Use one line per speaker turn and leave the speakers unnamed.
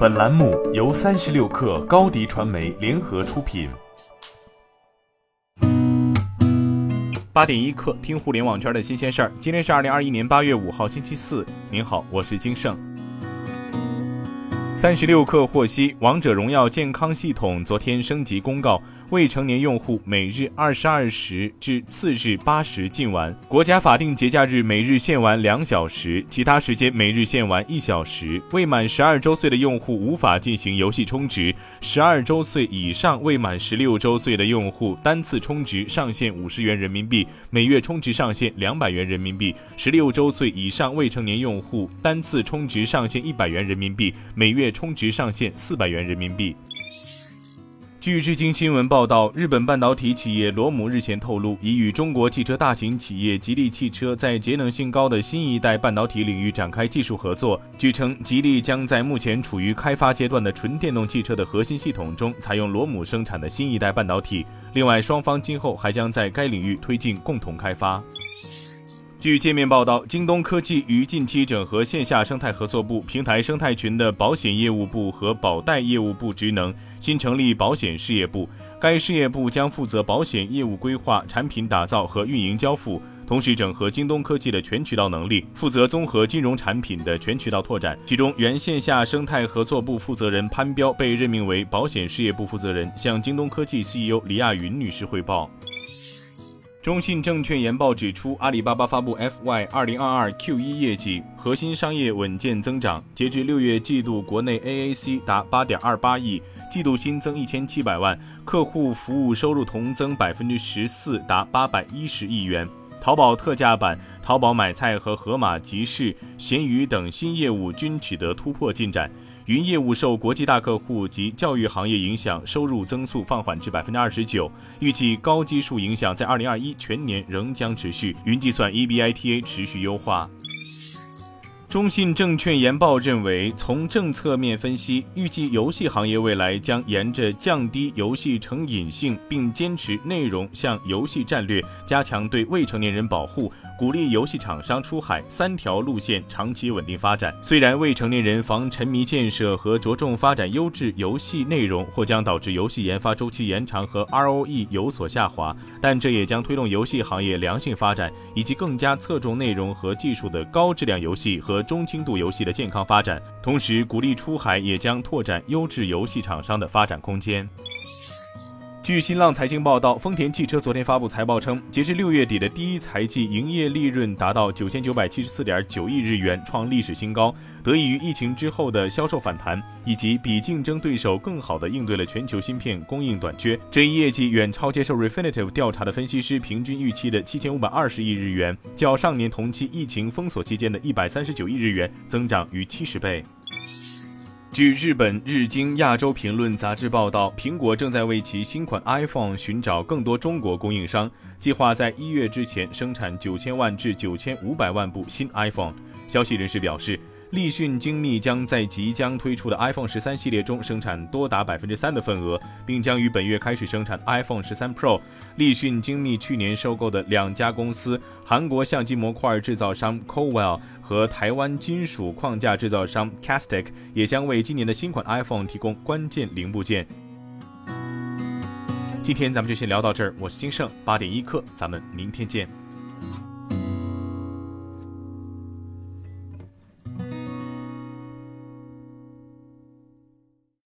本栏目由三十六氪高低传媒联合出品。
八点一刻，听互联网圈的新鲜事儿。今天是二零二一年八月五号，星期四。您好，我是金盛。三十六氪获悉，王者荣耀健康系统昨天升级公告。未成年用户每日二十二时至次日八时禁玩，国家法定节假日每日限玩两小时，其他时间每日限玩一小时。未满十二周岁的用户无法进行游戏充值，十二周岁以上未满十六周岁的用户单次充值上限五十元人民币，每月充值上限两百元人民币；十六周岁以上未成年用户单次充值上限一百元人民币，每月充值上限四百元人民币。据日经新闻报道，日本半导体企业罗姆日前透露，已与中国汽车大型企业吉利汽车在节能性高的新一代半导体领域展开技术合作。据称，吉利将在目前处于开发阶段的纯电动汽车的核心系统中采用罗姆生产的新一代半导体。另外，双方今后还将在该领域推进共同开发。据界面报道，京东科技于近期整合线下生态合作部、平台生态群的保险业务部和保贷业务部职能，新成立保险事业部。该事业部将负责保险业务规划、产品打造和运营交付，同时整合京东科技的全渠道能力，负责综合金融产品的全渠道拓展。其中，原线下生态合作部负责人潘彪被任命为保险事业部负责人，向京东科技 CEO 李亚云女士汇报。中信证券研报指出，阿里巴巴发布 FY 二零二二 Q 一业绩，核心商业稳健增长。截至六月季度，国内 AAC 达八点二八亿，季度新增一千七百万，客户服务收入同增百分之十四，达八百一十亿元。淘宝特价版、淘宝买菜和盒马集市、闲鱼等新业务均取得突破进展。云业务受国际大客户及教育行业影响，收入增速放缓至百分之二十九。预计高基数影响在二零二一全年仍将持续。云计算 EBITA 持续优化。中信证券研报认为，从政策面分析，预计游戏行业未来将沿着降低游戏成瘾性，并坚持内容向游戏战略，加强对未成年人保护，鼓励游戏厂商出海三条路线长期稳定发展。虽然未成年人防沉迷建设和着重发展优质游戏内容或将导致游戏研发周期延长和 ROE 有所下滑，但这也将推动游戏行业良性发展，以及更加侧重内容和技术的高质量游戏和。中轻度游戏的健康发展，同时鼓励出海，也将拓展优质游戏厂商的发展空间。据新浪财经报道，丰田汽车昨天发布财报称，截至六月底的第一财季营业利润达到九千九百七十四点九亿日元，创历史新高。得益于疫情之后的销售反弹，以及比竞争对手更好地应对了全球芯片供应短缺，这一业绩远超接受 Refinitive 调查的分析师平均预期的七千五百二十亿日元，较上年同期疫情封锁期间的一百三十九亿日元增长逾七十倍。据日本日经亚洲评论杂志报道，苹果正在为其新款 iPhone 寻找更多中国供应商，计划在一月之前生产九千万至九千五百万部新 iPhone。消息人士表示。立讯精密将在即将推出的 iPhone 十三系列中生产多达百分之三的份额，并将于本月开始生产 iPhone 十三 Pro。立讯精密去年收购的两家公司——韩国相机模块制造商 Cowell 和台湾金属框架制造商 Castic，也将为今年的新款 iPhone 提供关键零部件。今天咱们就先聊到这儿，我是金盛，八点一刻，咱们明天见。